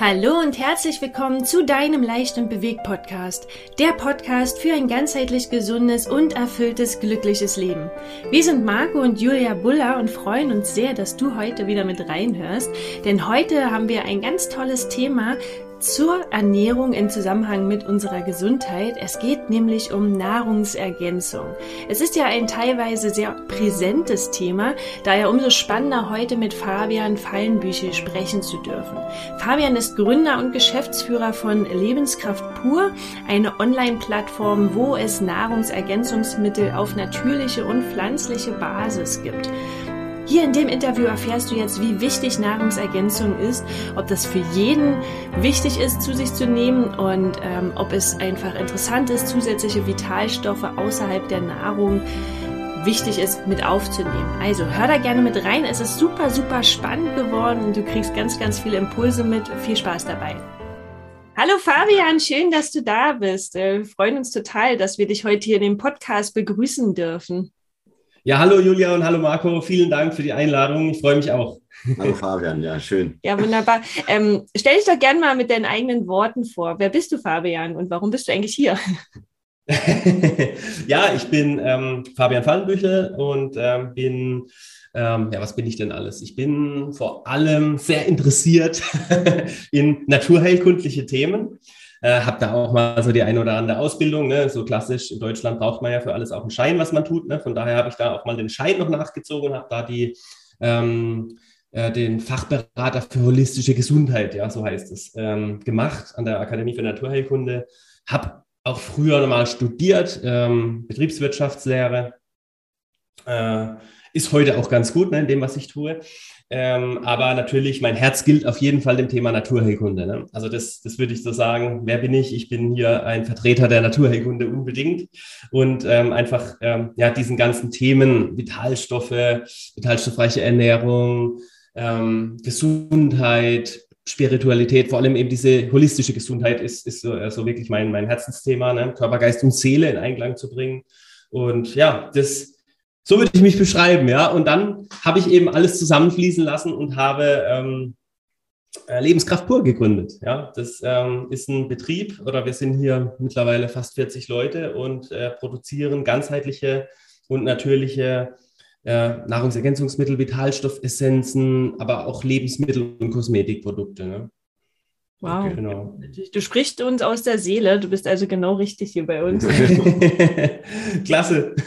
Hallo und herzlich willkommen zu deinem Leicht und Bewegt Podcast, der Podcast für ein ganzheitlich gesundes und erfülltes, glückliches Leben. Wir sind Marco und Julia Buller und freuen uns sehr, dass du heute wieder mit reinhörst, denn heute haben wir ein ganz tolles Thema, zur Ernährung im Zusammenhang mit unserer Gesundheit. Es geht nämlich um Nahrungsergänzung. Es ist ja ein teilweise sehr präsentes Thema, daher umso spannender heute mit Fabian Fallenbüchel sprechen zu dürfen. Fabian ist Gründer und Geschäftsführer von Lebenskraft Pur, eine Online-Plattform, wo es Nahrungsergänzungsmittel auf natürliche und pflanzliche Basis gibt. Hier in dem Interview erfährst du jetzt, wie wichtig Nahrungsergänzung ist, ob das für jeden wichtig ist, zu sich zu nehmen und ähm, ob es einfach interessant ist, zusätzliche Vitalstoffe außerhalb der Nahrung wichtig ist, mit aufzunehmen. Also hör da gerne mit rein. Es ist super, super spannend geworden und du kriegst ganz, ganz viele Impulse mit. Viel Spaß dabei. Hallo Fabian, schön, dass du da bist. Wir freuen uns total, dass wir dich heute hier in dem Podcast begrüßen dürfen. Ja, hallo Julia und hallo Marco, vielen Dank für die Einladung. Ich freue mich auch. Hallo Fabian, ja, schön. Ja, wunderbar. Ähm, stell dich doch gerne mal mit deinen eigenen Worten vor. Wer bist du, Fabian, und warum bist du eigentlich hier? ja, ich bin ähm, Fabian Fallenbüchel und ähm, bin, ähm, ja, was bin ich denn alles? Ich bin vor allem sehr interessiert in naturheilkundliche Themen. Äh, habe da auch mal so die eine oder andere Ausbildung. Ne? So klassisch in Deutschland braucht man ja für alles auch einen Schein, was man tut. Ne? Von daher habe ich da auch mal den Schein noch nachgezogen, habe da die ähm, äh, den Fachberater für holistische Gesundheit, ja, so heißt es, ähm, gemacht an der Akademie für Naturheilkunde. Habe auch früher nochmal studiert, ähm, Betriebswirtschaftslehre. Äh, ist heute auch ganz gut ne, in dem, was ich tue. Ähm, aber natürlich, mein Herz gilt auf jeden Fall dem Thema Naturheilkunde. Ne? Also das, das würde ich so sagen. Wer bin ich? Ich bin hier ein Vertreter der Naturheilkunde unbedingt und ähm, einfach ähm, ja diesen ganzen Themen Vitalstoffe, vitalstoffreiche Ernährung, ähm, Gesundheit, Spiritualität, vor allem eben diese holistische Gesundheit ist, ist so also wirklich mein, mein Herzensthema, ne? Körper, Geist und Seele in Einklang zu bringen. Und ja, das so würde ich mich beschreiben, ja. Und dann habe ich eben alles zusammenfließen lassen und habe ähm, äh, Lebenskraft pur gegründet. Ja, das ähm, ist ein Betrieb oder wir sind hier mittlerweile fast 40 Leute und äh, produzieren ganzheitliche und natürliche äh, Nahrungsergänzungsmittel, Vitalstoffessenzen, aber auch Lebensmittel und Kosmetikprodukte. Ne? Wow. Okay, genau. Du sprichst uns aus der Seele. Du bist also genau richtig hier bei uns. Klasse.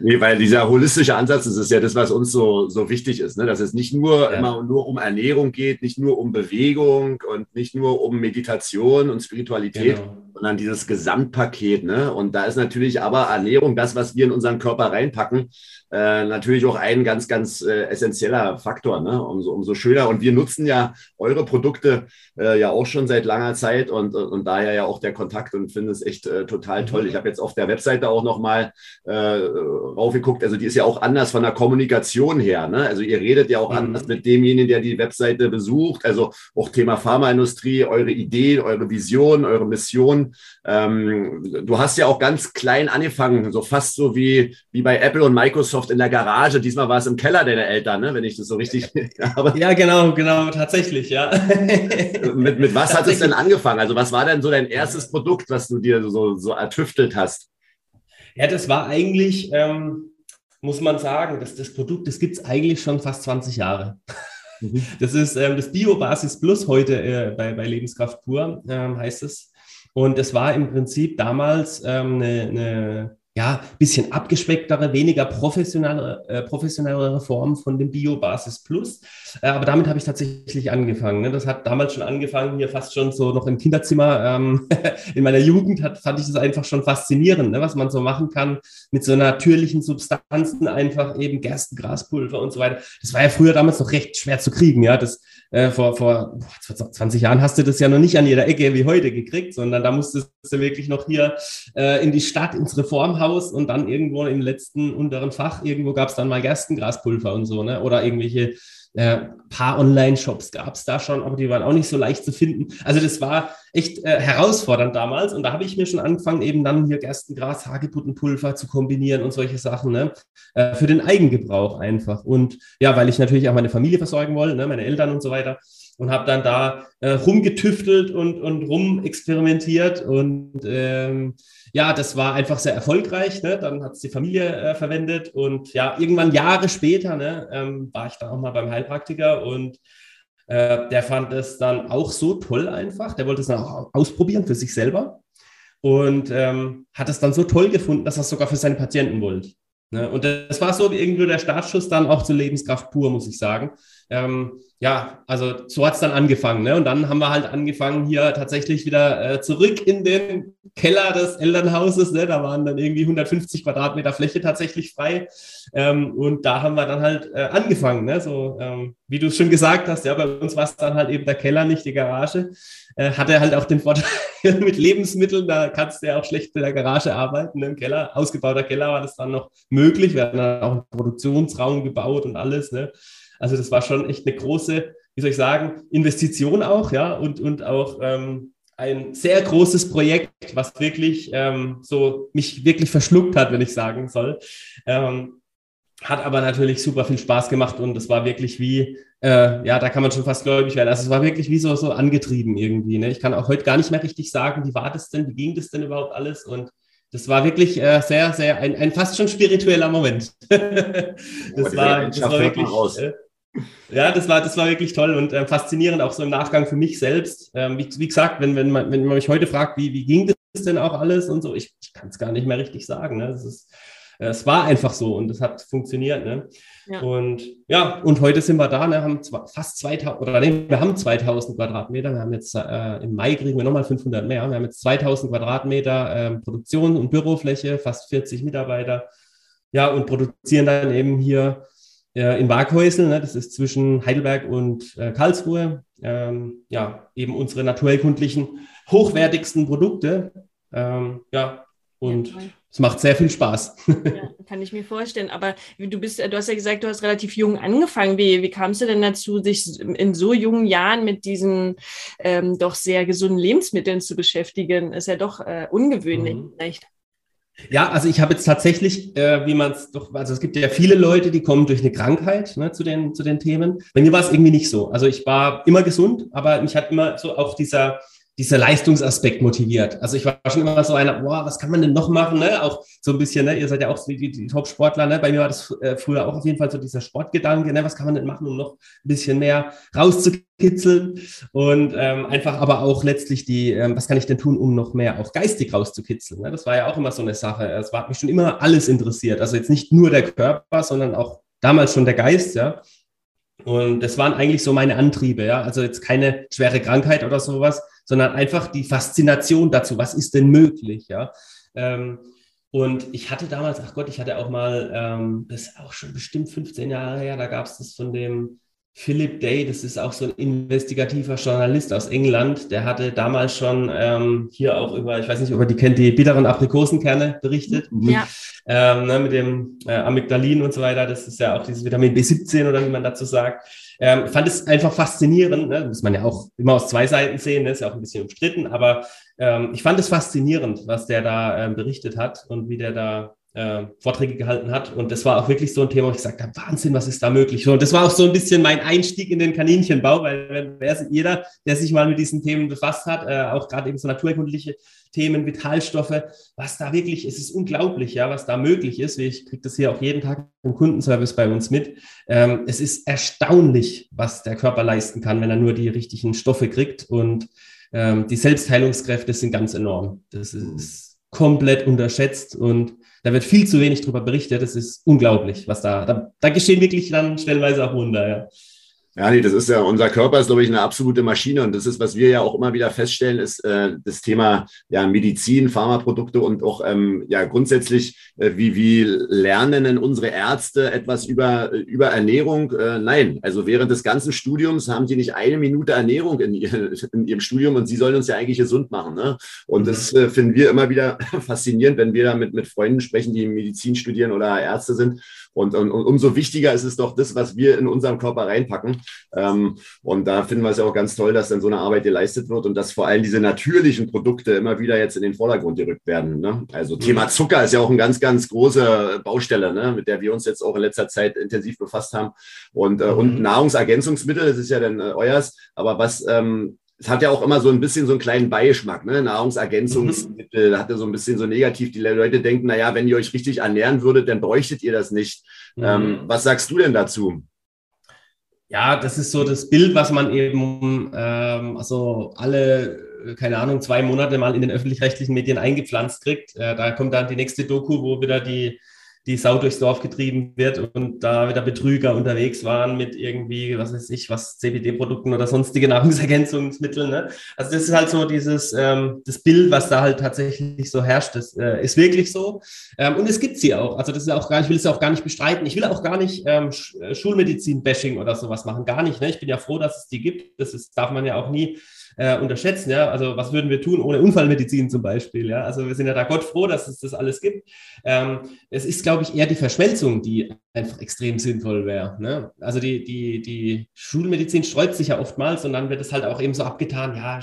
Nee, weil dieser holistische Ansatz, das ist ja das, was uns so, so wichtig ist, ne? dass es nicht nur ja. immer nur um Ernährung geht, nicht nur um Bewegung und nicht nur um Meditation und Spiritualität, genau. sondern dieses Gesamtpaket. Ne? Und da ist natürlich aber Ernährung, das, was wir in unseren Körper reinpacken, äh, natürlich auch ein ganz, ganz äh, essentieller Faktor. Ne? Umso, umso schöner. Und wir nutzen ja eure Produkte äh, ja auch schon seit langer Zeit und, und daher ja auch der Kontakt und finde es echt äh, total mhm. toll. Ich habe jetzt auf der Webseite auch nochmal äh, raufgeguckt. Also die ist ja auch anders von der Kommunikation her. Ne? Also ihr redet ja auch mhm. anders mit demjenigen, der die Webseite besucht. Also auch Thema Pharmaindustrie, eure Ideen, eure Vision, eure Mission. Ähm, du hast ja auch ganz klein angefangen, so fast so wie, wie bei Apple und Microsoft in der Garage. Diesmal war es im Keller deiner Eltern, ne? wenn ich das so richtig habe. Ja, genau, genau, tatsächlich, ja. mit, mit was hat es denn angefangen? Also was war denn so dein erstes Produkt, was du dir so, so ertüftelt hast? Ja, das war eigentlich, ähm, muss man sagen, dass das Produkt, das gibt es eigentlich schon fast 20 Jahre. Mhm. Das ist ähm, das Biobasis Plus heute äh, bei, bei Lebenskraft pur, ähm, heißt es. Und es war im Prinzip damals ähm, eine, eine ja, bisschen abgespecktere, weniger professionelle, äh, professionellere Form von dem Bio-Basis Plus. Äh, aber damit habe ich tatsächlich angefangen. Ne? Das hat damals schon angefangen, hier fast schon so noch im Kinderzimmer. Ähm, in meiner Jugend hat, fand ich das einfach schon faszinierend, ne? was man so machen kann mit so natürlichen Substanzen, einfach eben Gerstengraspulver und so weiter. Das war ja früher damals noch recht schwer zu kriegen. Ja, das äh, vor, vor 20 Jahren hast du das ja noch nicht an jeder Ecke wie heute gekriegt, sondern da musstest du wirklich noch hier äh, in die Stadt, ins Reformhaus Haus und dann irgendwo im letzten unteren Fach, irgendwo gab es dann mal Gerstengraspulver und so, ne? Oder irgendwelche äh, paar Online-Shops gab es da schon, aber die waren auch nicht so leicht zu finden. Also das war echt äh, herausfordernd damals und da habe ich mir schon angefangen, eben dann hier Gerstengras, Hagebuttenpulver zu kombinieren und solche Sachen, ne? Äh, für den Eigengebrauch einfach. Und ja, weil ich natürlich auch meine Familie versorgen wollte, ne? meine Eltern und so weiter. Und habe dann da äh, rumgetüftelt und, und rumexperimentiert und ähm, ja, das war einfach sehr erfolgreich. Ne? Dann hat es die Familie äh, verwendet und ja, irgendwann Jahre später ne, ähm, war ich dann auch mal beim Heilpraktiker und äh, der fand es dann auch so toll einfach. Der wollte es dann auch ausprobieren für sich selber und ähm, hat es dann so toll gefunden, dass er es sogar für seine Patienten wollte. Ne? Und das war so irgendwie der Startschuss dann auch zur Lebenskraft pur, muss ich sagen. Ähm, ja, also so hat es dann angefangen. Ne? Und dann haben wir halt angefangen, hier tatsächlich wieder äh, zurück in den Keller des Elternhauses. Ne? Da waren dann irgendwie 150 Quadratmeter Fläche tatsächlich frei. Ähm, und da haben wir dann halt äh, angefangen. Ne? So, ähm, wie du es schon gesagt hast, ja, bei uns war es dann halt eben der Keller, nicht die Garage. Äh, hatte halt auch den Vorteil mit Lebensmitteln, da kannst du ja auch schlecht in der Garage arbeiten, ne? im Keller. Ausgebauter Keller war das dann noch möglich. Wir hatten dann auch einen Produktionsraum gebaut und alles. Ne? Also das war schon echt eine große, wie soll ich sagen, Investition auch, ja, und, und auch ähm, ein sehr großes Projekt, was wirklich ähm, so mich wirklich verschluckt hat, wenn ich sagen soll. Ähm, hat aber natürlich super viel Spaß gemacht und es war wirklich wie, äh, ja, da kann man schon fast gläubig werden. Also es war wirklich wie so, so angetrieben irgendwie. Ne? Ich kann auch heute gar nicht mehr richtig sagen, wie war das denn, wie ging das denn überhaupt alles und das war wirklich äh, sehr, sehr, ein, ein fast schon spiritueller Moment. das, war, das war wirklich, äh, ja, das war, das war wirklich toll und äh, faszinierend, auch so im Nachgang für mich selbst. Ähm, wie, wie, gesagt, wenn, wenn, man, wenn man mich heute fragt, wie, wie ging das denn auch alles und so, ich, ich kann es gar nicht mehr richtig sagen. Ne? Das ist, äh, es war einfach so und es hat funktioniert. Ne? Ja. Und ja, und heute sind wir da, ne, haben zwar fast 2000, oder nee, wir haben 2000 Quadratmeter. Wir haben jetzt äh, im Mai kriegen wir nochmal 500 mehr. Wir haben jetzt 2000 Quadratmeter äh, Produktion und Bürofläche, fast 40 Mitarbeiter. Ja, und produzieren dann eben hier äh, in Waghäusel, ne, das ist zwischen Heidelberg und äh, Karlsruhe, ähm, ja, eben unsere naturheilkundlichen, hochwertigsten Produkte. Ähm, ja, und ja, es macht sehr viel Spaß. Ja, kann ich mir vorstellen. Aber du bist, du hast ja gesagt, du hast relativ jung angefangen. Wie, wie kamst du denn dazu, sich in so jungen Jahren mit diesen ähm, doch sehr gesunden Lebensmitteln zu beschäftigen? Ist ja doch äh, ungewöhnlich mhm. vielleicht. Ja, also ich habe jetzt tatsächlich, äh, wie man es doch, also es gibt ja viele Leute, die kommen durch eine Krankheit ne, zu, den, zu den Themen. Bei mir war es irgendwie nicht so. Also ich war immer gesund, aber mich hat immer so auch dieser, dieser Leistungsaspekt motiviert. Also ich war schon immer so einer, boah, was kann man denn noch machen? Ne? Auch so ein bisschen, ne? ihr seid ja auch die, die, die Top-Sportler, ne? bei mir war das äh, früher auch auf jeden Fall so dieser Sportgedanke, ne? was kann man denn machen, um noch ein bisschen mehr rauszukitzeln und ähm, einfach aber auch letztlich die, ähm, was kann ich denn tun, um noch mehr auch geistig rauszukitzeln? Ne? Das war ja auch immer so eine Sache. Es war, hat mich schon immer alles interessiert. Also jetzt nicht nur der Körper, sondern auch damals schon der Geist, ja. Und das waren eigentlich so meine Antriebe, ja. Also jetzt keine schwere Krankheit oder sowas, sondern einfach die Faszination dazu, was ist denn möglich, ja. Ähm, und ich hatte damals, ach Gott, ich hatte auch mal, ähm, das ist auch schon bestimmt 15 Jahre her, da gab es das von dem Philip Day, das ist auch so ein investigativer Journalist aus England, der hatte damals schon ähm, hier auch über, ich weiß nicht, ob ihr die kennt, die bitteren Aprikosenkerne berichtet. Ja. Ähm, ne, mit dem äh, Amygdalin und so weiter, das ist ja auch dieses Vitamin B17 oder wie man dazu sagt. Ähm, fand es einfach faszinierend, ne? muss man ja auch immer aus zwei Seiten sehen, ne? ist ja auch ein bisschen umstritten, aber ähm, ich fand es faszinierend, was der da ähm, berichtet hat und wie der da äh, Vorträge gehalten hat. Und das war auch wirklich so ein Thema, wo ich gesagt habe, Wahnsinn, was ist da möglich? Und das war auch so ein bisschen mein Einstieg in den Kaninchenbau, weil wer jeder, der sich mal mit diesen Themen befasst hat, äh, auch gerade eben so naturkundliche Themen, Vitalstoffe, was da wirklich, es ist unglaublich, ja, was da möglich ist. Ich kriege das hier auch jeden Tag im Kundenservice bei uns mit. Ähm, es ist erstaunlich, was der Körper leisten kann, wenn er nur die richtigen Stoffe kriegt. Und ähm, die Selbstheilungskräfte sind ganz enorm. Das ist komplett unterschätzt und da wird viel zu wenig darüber berichtet. Das ist unglaublich, was da, da, da geschehen wirklich dann stellenweise auch Wunder, ja. Ja, nee, das ist ja, unser Körper ist, glaube ich, eine absolute Maschine. Und das ist, was wir ja auch immer wieder feststellen, ist äh, das Thema ja, Medizin, Pharmaprodukte und auch ähm, ja grundsätzlich, äh, wie, wie lernen denn unsere Ärzte etwas über, über Ernährung? Äh, nein, also während des ganzen Studiums haben die nicht eine Minute Ernährung in, ihr, in ihrem Studium und sie sollen uns ja eigentlich gesund machen. Ne? Und das äh, finden wir immer wieder faszinierend, wenn wir da mit, mit Freunden sprechen, die Medizin studieren oder Ärzte sind Und, und, und, umso wichtiger ist es doch das, was wir in unserem Körper reinpacken. Ähm, und da finden wir es ja auch ganz toll, dass dann so eine Arbeit geleistet wird und dass vor allem diese natürlichen Produkte immer wieder jetzt in den Vordergrund gerückt werden. Ne? Also Thema mhm. Zucker ist ja auch eine ganz, ganz große Baustelle, ne? mit der wir uns jetzt auch in letzter Zeit intensiv befasst haben. Und, äh, und mhm. Nahrungsergänzungsmittel, das ist ja dann äh, euers, aber was ähm, es hat ja auch immer so ein bisschen so einen kleinen Beigeschmack, ne? Nahrungsergänzungsmittel mhm. hatte so ein bisschen so negativ. Die Leute denken, naja, wenn ihr euch richtig ernähren würdet, dann bräuchtet ihr das nicht. Mhm. Ähm, was sagst du denn dazu? Ja, das ist so das Bild, was man eben, ähm, also alle, keine Ahnung, zwei Monate mal in den öffentlich-rechtlichen Medien eingepflanzt kriegt. Äh, da kommt dann die nächste Doku, wo wieder die die Sau durchs Dorf getrieben wird und da wieder Betrüger unterwegs waren mit irgendwie, was weiß ich, was CBD-Produkten oder sonstige Nahrungsergänzungsmittel. Ne? Also das ist halt so dieses, ähm, das Bild, was da halt tatsächlich so herrscht, das äh, ist wirklich so. Ähm, und es gibt sie auch. Also das ist auch gar, ich will es auch gar nicht bestreiten. Ich will auch gar nicht ähm, äh, Schulmedizin-Bashing oder sowas machen. Gar nicht. Ne? Ich bin ja froh, dass es die gibt. Das ist, darf man ja auch nie äh, unterschätzen. Ja? Also was würden wir tun ohne Unfallmedizin zum Beispiel? Ja? Also wir sind ja da Gott froh, dass es das alles gibt. Ähm, es ist, glaube ich, eher die Verschmelzung, die einfach extrem sinnvoll wäre. Ne? Also die, die, die Schulmedizin sträubt sich ja oftmals und dann wird es halt auch eben so abgetan, ja,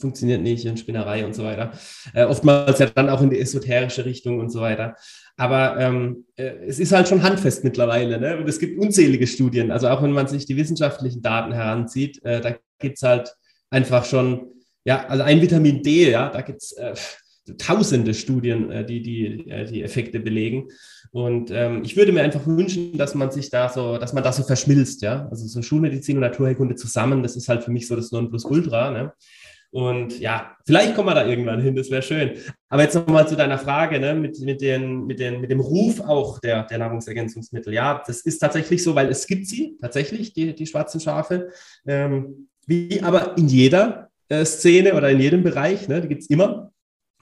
funktioniert nicht in Spinnerei und so weiter. Äh, oftmals ja dann auch in die esoterische Richtung und so weiter. Aber ähm, äh, es ist halt schon handfest mittlerweile. Ne? Und es gibt unzählige Studien. Also auch wenn man sich die wissenschaftlichen Daten heranzieht, äh, da gibt es halt einfach schon, ja, also ein Vitamin D, ja, da gibt es äh, tausende Studien, äh, die, die äh, die Effekte belegen. Und ähm, ich würde mir einfach wünschen, dass man sich da so, dass man da so verschmilzt, ja. Also so Schulmedizin und Naturheilkunde zusammen, das ist halt für mich so das Nonplusultra, ne? Und ja, vielleicht kommen wir da irgendwann hin, das wäre schön. Aber jetzt nochmal zu deiner Frage, ne, mit, mit, den, mit, den, mit dem Ruf auch der, der Nahrungsergänzungsmittel. Ja, das ist tatsächlich so, weil es gibt sie, tatsächlich, die, die schwarzen Schafe. Ähm, wie aber in jeder äh, Szene oder in jedem Bereich, ne, die gibt es immer.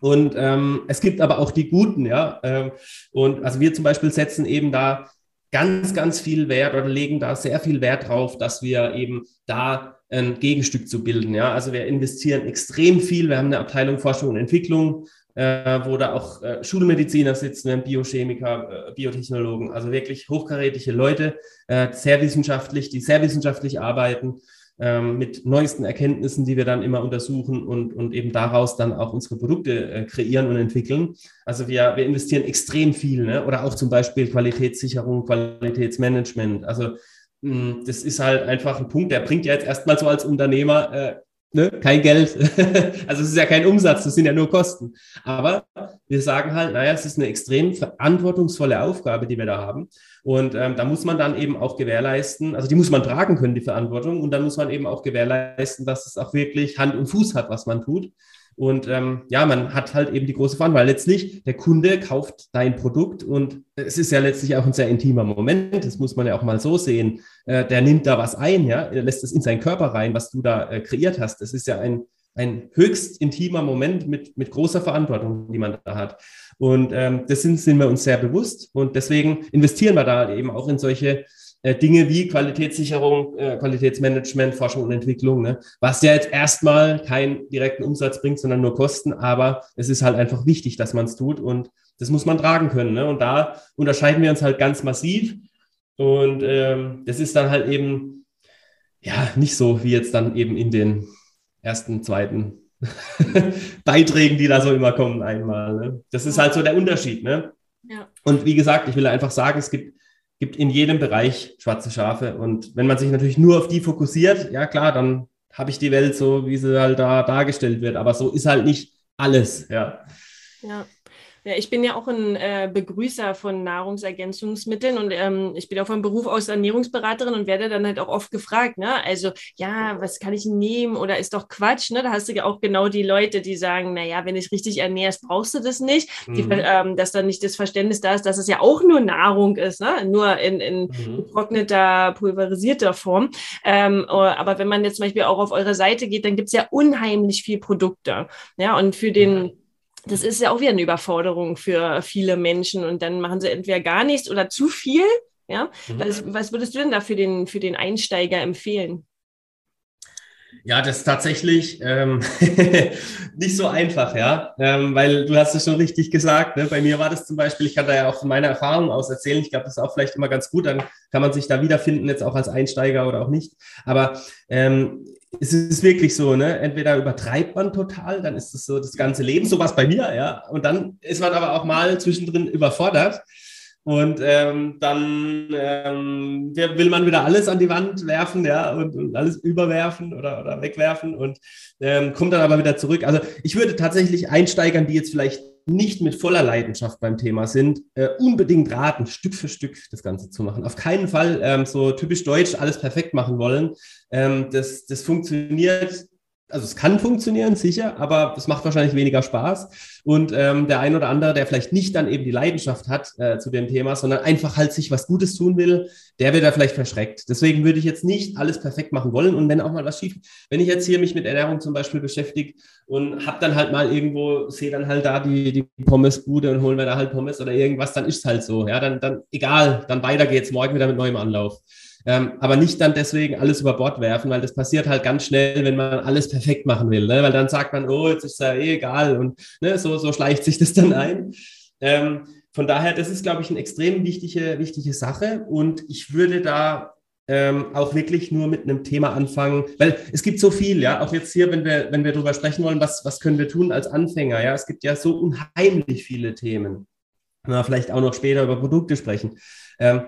Und ähm, es gibt aber auch die guten, ja. Ähm, und also wir zum Beispiel setzen eben da ganz, ganz viel Wert oder legen da sehr viel Wert drauf, dass wir eben da ein Gegenstück zu bilden. Ja, also wir investieren extrem viel. Wir haben eine Abteilung Forschung und Entwicklung, äh, wo da auch äh, Schulmediziner sitzen, Biochemiker, äh, Biotechnologen, also wirklich hochkarätige Leute, äh, sehr wissenschaftlich, die sehr wissenschaftlich arbeiten ähm, mit neuesten Erkenntnissen, die wir dann immer untersuchen und, und eben daraus dann auch unsere Produkte äh, kreieren und entwickeln. Also wir, wir investieren extrem viel, ne? oder auch zum Beispiel Qualitätssicherung, Qualitätsmanagement. Also mh, das ist halt einfach ein Punkt, der bringt ja jetzt erstmal so als Unternehmer äh, ne, kein Geld. also es ist ja kein Umsatz, das sind ja nur Kosten. Aber wir sagen halt, naja, es ist eine extrem verantwortungsvolle Aufgabe, die wir da haben. Und ähm, da muss man dann eben auch gewährleisten, also die muss man tragen können, die Verantwortung. Und dann muss man eben auch gewährleisten, dass es auch wirklich Hand und Fuß hat, was man tut. Und ähm, ja, man hat halt eben die große Verantwortung, weil letztlich der Kunde kauft dein Produkt und es ist ja letztlich auch ein sehr intimer Moment, das muss man ja auch mal so sehen. Äh, der nimmt da was ein, ja, er lässt es in seinen Körper rein, was du da äh, kreiert hast. Das ist ja ein, ein höchst intimer Moment mit, mit großer Verantwortung, die man da hat. Und ähm, das sind, sind wir uns sehr bewusst und deswegen investieren wir da eben auch in solche äh, Dinge wie Qualitätssicherung, äh, Qualitätsmanagement, Forschung und Entwicklung, ne? was ja jetzt erstmal keinen direkten Umsatz bringt, sondern nur Kosten, aber es ist halt einfach wichtig, dass man es tut und das muss man tragen können. Ne? Und da unterscheiden wir uns halt ganz massiv und ähm, das ist dann halt eben ja nicht so wie jetzt dann eben in den ersten, zweiten Beiträgen, die da so immer kommen einmal. Ne? Das ist halt so der Unterschied. Ne? Ja. Und wie gesagt, ich will einfach sagen, es gibt gibt in jedem Bereich schwarze Schafe. Und wenn man sich natürlich nur auf die fokussiert, ja klar, dann habe ich die Welt so, wie sie halt da dargestellt wird. Aber so ist halt nicht alles, ja. Ja. Ja, ich bin ja auch ein äh, Begrüßer von Nahrungsergänzungsmitteln und ähm, ich bin auch vom Beruf aus Ernährungsberaterin und werde dann halt auch oft gefragt, ne? Also, ja, was kann ich nehmen oder ist doch Quatsch, ne? Da hast du ja auch genau die Leute, die sagen, naja, wenn ich richtig ernährst, brauchst du das nicht. Mhm. Die, ähm, dass dann nicht das Verständnis da ist, dass es ja auch nur Nahrung ist, ne? Nur in, in mhm. getrockneter, pulverisierter Form. Ähm, aber wenn man jetzt zum Beispiel auch auf eure Seite geht, dann gibt es ja unheimlich viel Produkte. Ja, und für den das ist ja auch wieder eine Überforderung für viele Menschen und dann machen sie entweder gar nichts oder zu viel. Ja, mhm. was, was würdest du denn da für den, für den Einsteiger empfehlen? Ja, das ist tatsächlich ähm, nicht so einfach, ja, ähm, weil du hast es schon richtig gesagt. Ne? Bei mir war das zum Beispiel, ich kann da ja auch von meiner Erfahrung aus erzählen. Ich glaube, das ist auch vielleicht immer ganz gut. Dann kann man sich da wiederfinden, jetzt auch als Einsteiger oder auch nicht. Aber ähm, es ist wirklich so, ne? Entweder übertreibt man total, dann ist es so das ganze Leben, sowas bei mir, ja. Und dann ist man aber auch mal zwischendrin überfordert. Und ähm, dann ähm, will man wieder alles an die Wand werfen, ja, und, und alles überwerfen oder, oder wegwerfen und ähm, kommt dann aber wieder zurück. Also ich würde tatsächlich Einsteigern, die jetzt vielleicht nicht mit voller Leidenschaft beim Thema sind, äh, unbedingt raten, Stück für Stück das Ganze zu machen. Auf keinen Fall ähm, so typisch deutsch alles perfekt machen wollen. Ähm, das, das funktioniert also es kann funktionieren, sicher, aber es macht wahrscheinlich weniger Spaß. Und ähm, der ein oder andere, der vielleicht nicht dann eben die Leidenschaft hat äh, zu dem Thema, sondern einfach halt sich was Gutes tun will, der wird da vielleicht verschreckt. Deswegen würde ich jetzt nicht alles perfekt machen wollen. Und wenn auch mal was schief, wenn ich jetzt hier mich mit Ernährung zum Beispiel beschäftige und habe dann halt mal irgendwo, sehe dann halt da die, die Pommesbude und holen wir da halt Pommes oder irgendwas, dann ist es halt so. Ja, dann, dann egal, dann weiter geht's morgen wieder mit neuem Anlauf. Ähm, aber nicht dann deswegen alles über Bord werfen, weil das passiert halt ganz schnell, wenn man alles perfekt machen will. Ne? Weil dann sagt man, oh, jetzt ist ja eh egal und ne, so, so schleicht sich das dann ein. Ähm, von daher, das ist, glaube ich, eine extrem wichtige, wichtige Sache. Und ich würde da ähm, auch wirklich nur mit einem Thema anfangen, weil es gibt so viel, ja, auch jetzt hier, wenn wir, wenn wir darüber sprechen wollen, was, was können wir tun als Anfänger, ja, es gibt ja so unheimlich viele Themen. Na, vielleicht auch noch später über Produkte sprechen. Ähm,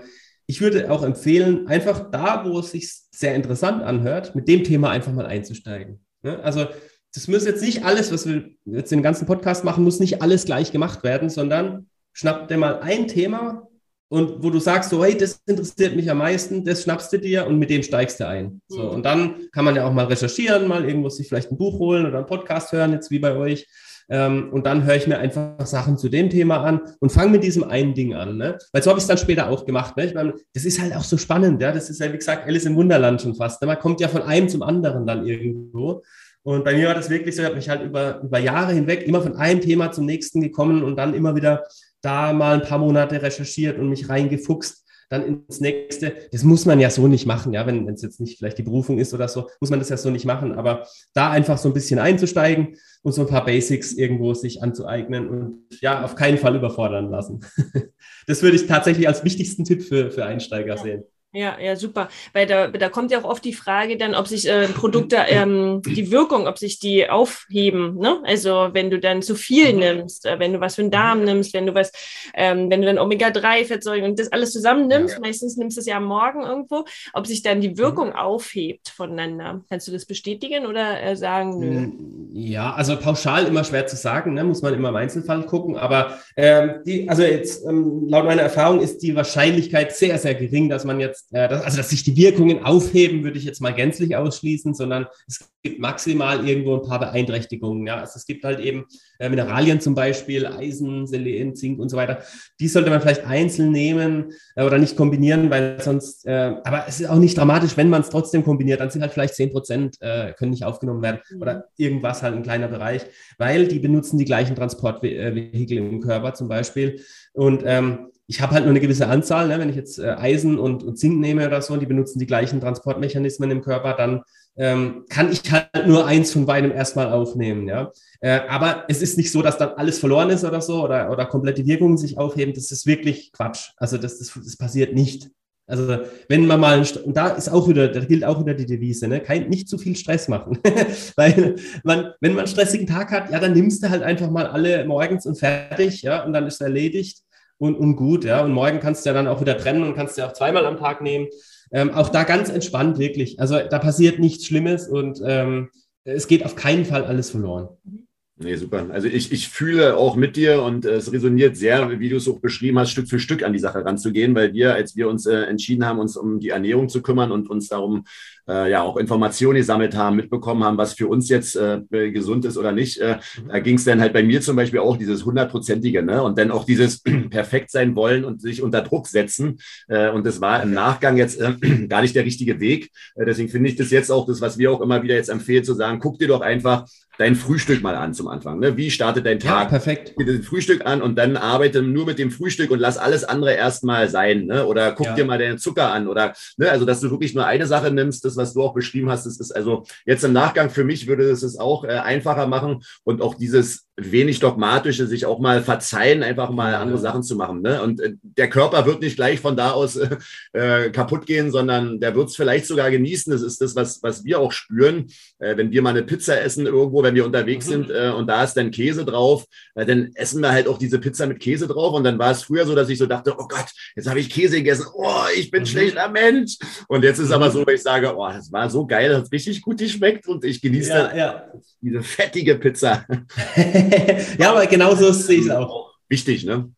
ich würde auch empfehlen, einfach da, wo es sich sehr interessant anhört, mit dem Thema einfach mal einzusteigen. Ne? Also das muss jetzt nicht alles, was wir jetzt den ganzen Podcast machen, muss nicht alles gleich gemacht werden, sondern schnapp dir mal ein Thema und wo du sagst, so, hey, das interessiert mich am meisten, das schnappst du dir und mit dem steigst du ein. So, mhm. und dann kann man ja auch mal recherchieren, mal irgendwo sich vielleicht ein Buch holen oder einen Podcast hören, jetzt wie bei euch. Ähm, und dann höre ich mir einfach Sachen zu dem Thema an und fange mit diesem einen Ding an. Ne? Weil so habe ich es dann später auch gemacht. Ne? Ich meine, das ist halt auch so spannend. Ja? Das ist ja, wie gesagt, Alice im Wunderland schon fast. Ne? Man kommt ja von einem zum anderen dann irgendwo. Und bei mir war das wirklich so, ich habe mich halt über, über Jahre hinweg immer von einem Thema zum nächsten gekommen und dann immer wieder da mal ein paar Monate recherchiert und mich reingefuchst dann ins nächste. Das muss man ja so nicht machen, ja, wenn es jetzt nicht vielleicht die Berufung ist oder so, muss man das ja so nicht machen. Aber da einfach so ein bisschen einzusteigen und so ein paar Basics irgendwo sich anzueignen und ja, auf keinen Fall überfordern lassen. Das würde ich tatsächlich als wichtigsten Tipp für, für Einsteiger ja. sehen. Ja, ja, super. Weil da, da kommt ja auch oft die Frage dann, ob sich äh, Produkte, ähm, die Wirkung, ob sich die aufheben. Ne? Also wenn du dann zu viel mhm. nimmst, äh, wenn du was für den Darm mhm. nimmst, wenn du was, ähm, wenn du dann Omega-3-Fettsäuren und das alles zusammen nimmst, ja. meistens nimmst du es ja am Morgen irgendwo, ob sich dann die mhm. Wirkung mhm. aufhebt voneinander. Kannst du das bestätigen oder äh, sagen, nö? Ja, also pauschal immer schwer zu sagen, ne? muss man immer im Einzelfall gucken. Aber ähm, die, also jetzt ähm, laut meiner Erfahrung ist die Wahrscheinlichkeit sehr, sehr gering, dass man jetzt jetzt, äh, das, also dass sich die Wirkungen aufheben, würde ich jetzt mal gänzlich ausschließen, sondern es gibt maximal irgendwo ein paar Beeinträchtigungen. Ja? Also es gibt halt eben äh, Mineralien zum Beispiel, Eisen, Selen, Zink und so weiter. Die sollte man vielleicht einzeln nehmen äh, oder nicht kombinieren, weil sonst, äh, aber es ist auch nicht dramatisch, wenn man es trotzdem kombiniert, dann sind halt vielleicht 10 Prozent äh, können nicht aufgenommen werden mhm. oder irgendwas halt ein kleiner Bereich, weil die benutzen die gleichen Transportvehikel im Körper zum Beispiel. Und ähm, ich habe halt nur eine gewisse Anzahl, ne? wenn ich jetzt äh, Eisen und, und Zink nehme oder so, und die benutzen die gleichen Transportmechanismen im Körper, dann ähm, kann ich halt nur eins von beidem erstmal aufnehmen. Ja? Äh, aber es ist nicht so, dass dann alles verloren ist oder so oder, oder komplette Wirkungen sich aufheben. Das ist wirklich Quatsch. Also das, das, das passiert nicht. Also wenn man mal, und da ist auch wieder, da gilt auch wieder die Devise, ne? Kein, nicht zu viel Stress machen. Weil man, wenn man einen stressigen Tag hat, ja, dann nimmst du halt einfach mal alle morgens und fertig, ja, und dann ist erledigt und, und gut, ja. Und morgen kannst du ja dann auch wieder trennen und kannst ja auch zweimal am Tag nehmen. Ähm, auch da ganz entspannt, wirklich. Also da passiert nichts Schlimmes und ähm, es geht auf keinen Fall alles verloren. Nee, super. Also ich, ich fühle auch mit dir und äh, es resoniert sehr, wie du es auch beschrieben hast, Stück für Stück an die Sache ranzugehen, weil wir, als wir uns äh, entschieden haben, uns um die Ernährung zu kümmern und uns darum äh, ja auch Informationen gesammelt haben, mitbekommen haben, was für uns jetzt äh, gesund ist oder nicht, äh, mhm. da ging es dann halt bei mir zum Beispiel auch dieses hundertprozentige, ne? Und dann auch dieses perfekt sein wollen und sich unter Druck setzen. Äh, und das war im Nachgang jetzt äh, gar nicht der richtige Weg. Äh, deswegen finde ich das jetzt auch das, was wir auch immer wieder jetzt empfehlen, zu sagen, guck dir doch einfach dein Frühstück mal an zum Anfang. Ne? Wie startet dein Tag? Ja, perfekt. Guck dir Frühstück an und dann arbeite nur mit dem Frühstück und lass alles andere erstmal sein. Ne? Oder guck ja. dir mal deinen Zucker an. Oder ne? also, dass du wirklich nur eine Sache nimmst, das was du auch beschrieben hast. Das ist also jetzt im Nachgang für mich würde es es auch äh, einfacher machen und auch dieses wenig dogmatische, sich auch mal verzeihen, einfach mal andere Sachen zu machen. Ne? Und äh, der Körper wird nicht gleich von da aus äh, äh kaputt gehen, sondern der wird es vielleicht sogar genießen. Das ist das, was, was wir auch spüren. Äh, wenn wir mal eine Pizza essen irgendwo, wenn wir unterwegs mhm. sind äh, und da ist dann Käse drauf, dann essen wir halt auch diese Pizza mit Käse drauf. Und dann war es früher so, dass ich so dachte, oh Gott, jetzt habe ich Käse gegessen. Oh, ich bin mhm. schlechter Mensch. Und jetzt ist mhm. aber so, dass ich sage, oh, das war so geil, das hat richtig gut geschmeckt und ich genieße ja, ja. diese fettige Pizza. ja, aber genauso sehe ich es auch. Wichtig, ne?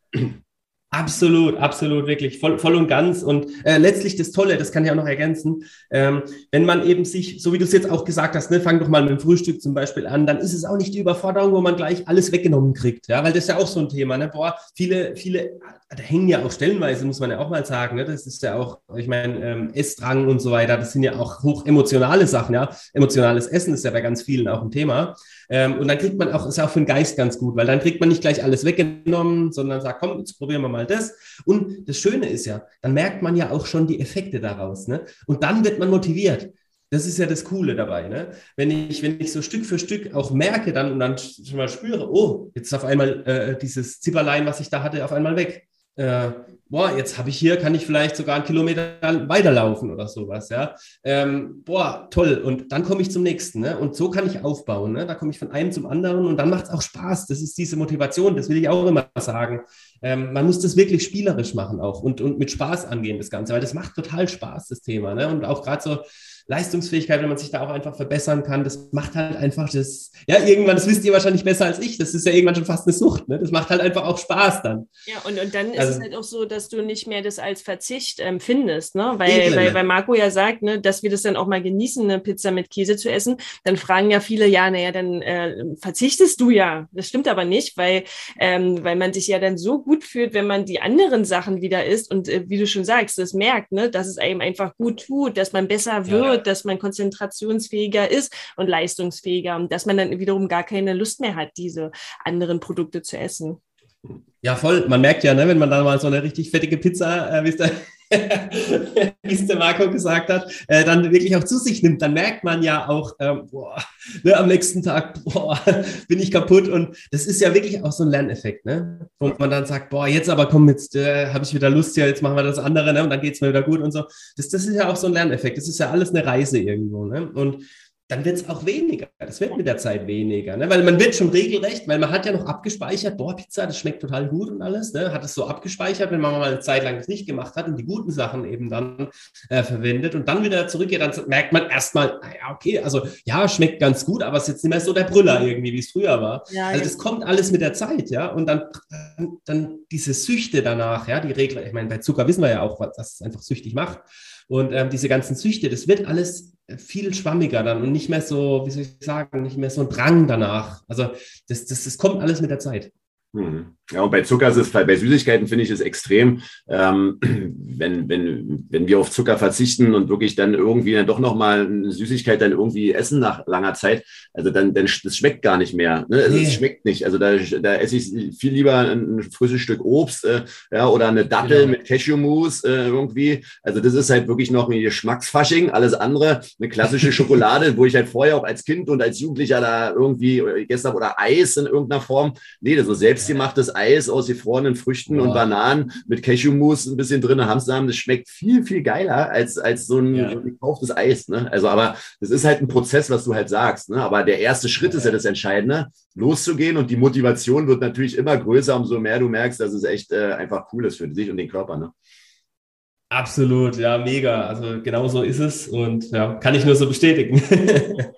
Absolut, absolut, wirklich voll, voll und ganz. Und äh, letztlich das Tolle, das kann ich auch noch ergänzen, ähm, wenn man eben sich, so wie du es jetzt auch gesagt hast, ne, fang doch mal mit dem Frühstück zum Beispiel an, dann ist es auch nicht die Überforderung, wo man gleich alles weggenommen kriegt. Ja, weil das ist ja auch so ein Thema. Ne? Boah, viele, viele, da hängen ja auch stellenweise, muss man ja auch mal sagen. Ne? Das ist ja auch, ich meine, ähm, Essdrang und so weiter, das sind ja auch hoch emotionale Sachen. Ja, emotionales Essen ist ja bei ganz vielen auch ein Thema. Ähm, und dann kriegt man auch, ist auch für den Geist ganz gut, weil dann kriegt man nicht gleich alles weggenommen, sondern sagt, komm, jetzt probieren wir mal das. Und das Schöne ist ja, dann merkt man ja auch schon die Effekte daraus. Ne? Und dann wird man motiviert. Das ist ja das Coole dabei. Ne? Wenn, ich, wenn ich so Stück für Stück auch merke dann und dann schon mal spüre, oh, jetzt ist auf einmal äh, dieses Zipperlein, was ich da hatte, auf einmal weg. Äh, boah, jetzt habe ich hier, kann ich vielleicht sogar einen Kilometer weiterlaufen oder sowas, ja. Ähm, boah, toll. Und dann komme ich zum nächsten, ne? Und so kann ich aufbauen, ne? Da komme ich von einem zum anderen und dann macht es auch Spaß. Das ist diese Motivation, das will ich auch immer sagen. Ähm, man muss das wirklich spielerisch machen auch und, und mit Spaß angehen, das Ganze, weil das macht total Spaß, das Thema, ne? Und auch gerade so, Leistungsfähigkeit, wenn man sich da auch einfach verbessern kann, das macht halt einfach das, ja, irgendwann, das wisst ihr wahrscheinlich besser als ich, das ist ja irgendwann schon fast eine Sucht, ne? Das macht halt einfach auch Spaß dann. Ja, und, und dann also, ist es halt auch so, dass du nicht mehr das als Verzicht empfindest, ne? Weil, weil, weil Marco ja sagt, ne, dass wir das dann auch mal genießen, eine Pizza mit Käse zu essen, dann fragen ja viele, ja, naja, dann äh, verzichtest du ja. Das stimmt aber nicht, weil, ähm, weil man sich ja dann so gut fühlt, wenn man die anderen Sachen wieder isst und äh, wie du schon sagst, das merkt, ne, dass es einem einfach gut tut, dass man besser wird, ja. Dass man konzentrationsfähiger ist und leistungsfähiger und dass man dann wiederum gar keine Lust mehr hat, diese anderen Produkte zu essen. Ja, voll. Man merkt ja, ne, wenn man dann mal so eine richtig fettige Pizza, äh, wie es der, der Marco gesagt hat, äh, dann wirklich auch zu sich nimmt, dann merkt man ja auch, ähm, boah, ne, am nächsten Tag, boah, bin ich kaputt. Und das ist ja wirklich auch so ein Lerneffekt, ne? wo man dann sagt, boah, jetzt aber komm, jetzt äh, habe ich wieder Lust, ja, jetzt machen wir das andere, ne? und dann geht es mir wieder gut und so. Das, das ist ja auch so ein Lerneffekt. Das ist ja alles eine Reise irgendwo. Ne? Und dann wird es auch weniger. Das wird mit der Zeit weniger, ne? weil man wird schon regelrecht, weil man hat ja noch abgespeichert, boah, Pizza, das schmeckt total gut und alles, ne? hat es so abgespeichert, wenn man mal eine Zeit lang das nicht gemacht hat und die guten Sachen eben dann äh, verwendet und dann wieder zurückgeht, dann merkt man erstmal, naja, okay, also ja, schmeckt ganz gut, aber es ist jetzt nicht mehr so der Brüller irgendwie, wie es früher war. Ja, also das kommt alles mit der Zeit, ja, und dann, dann diese Süchte danach, ja, die Regel, ich meine, bei Zucker wissen wir ja auch, was das einfach süchtig macht und ähm, diese ganzen Süchte, das wird alles viel schwammiger dann und nicht mehr so, wie soll ich sagen, nicht mehr so ein Drang danach. Also das, das, das kommt alles mit der Zeit. Mhm. Ja, und bei Zucker ist es, bei Süßigkeiten finde ich es extrem, ähm, wenn, wenn, wenn wir auf Zucker verzichten und wirklich dann irgendwie dann doch nochmal eine Süßigkeit dann irgendwie essen nach langer Zeit, also dann, dann das schmeckt gar nicht mehr. Ne? Also nee. Es schmeckt nicht. Also da, da esse ich viel lieber ein frisches Stück Obst äh, ja, oder eine Dattel genau. mit Cashewmus äh, irgendwie. Also das ist halt wirklich noch ein Geschmacksfasching. Alles andere, eine klassische Schokolade, wo ich halt vorher auch als Kind und als Jugendlicher da irgendwie gegessen habe oder Eis in irgendeiner Form. Nee, das so selbst selbstgemachtes Eis aus gefrorenen Früchten wow. und Bananen mit Cashewmus ein bisschen drin, Hamstersamen, das schmeckt viel, viel geiler als, als so ein, ja. so ein gekauftes Eis. Ne? Also, aber das ist halt ein Prozess, was du halt sagst. Ne? Aber der erste Schritt ja. ist ja das Entscheidende, loszugehen und die Motivation wird natürlich immer größer, umso mehr du merkst, dass es echt äh, einfach cool ist für dich und den Körper. Ne? Absolut, ja, mega. Also genau so ist es und ja, kann ich nur so bestätigen.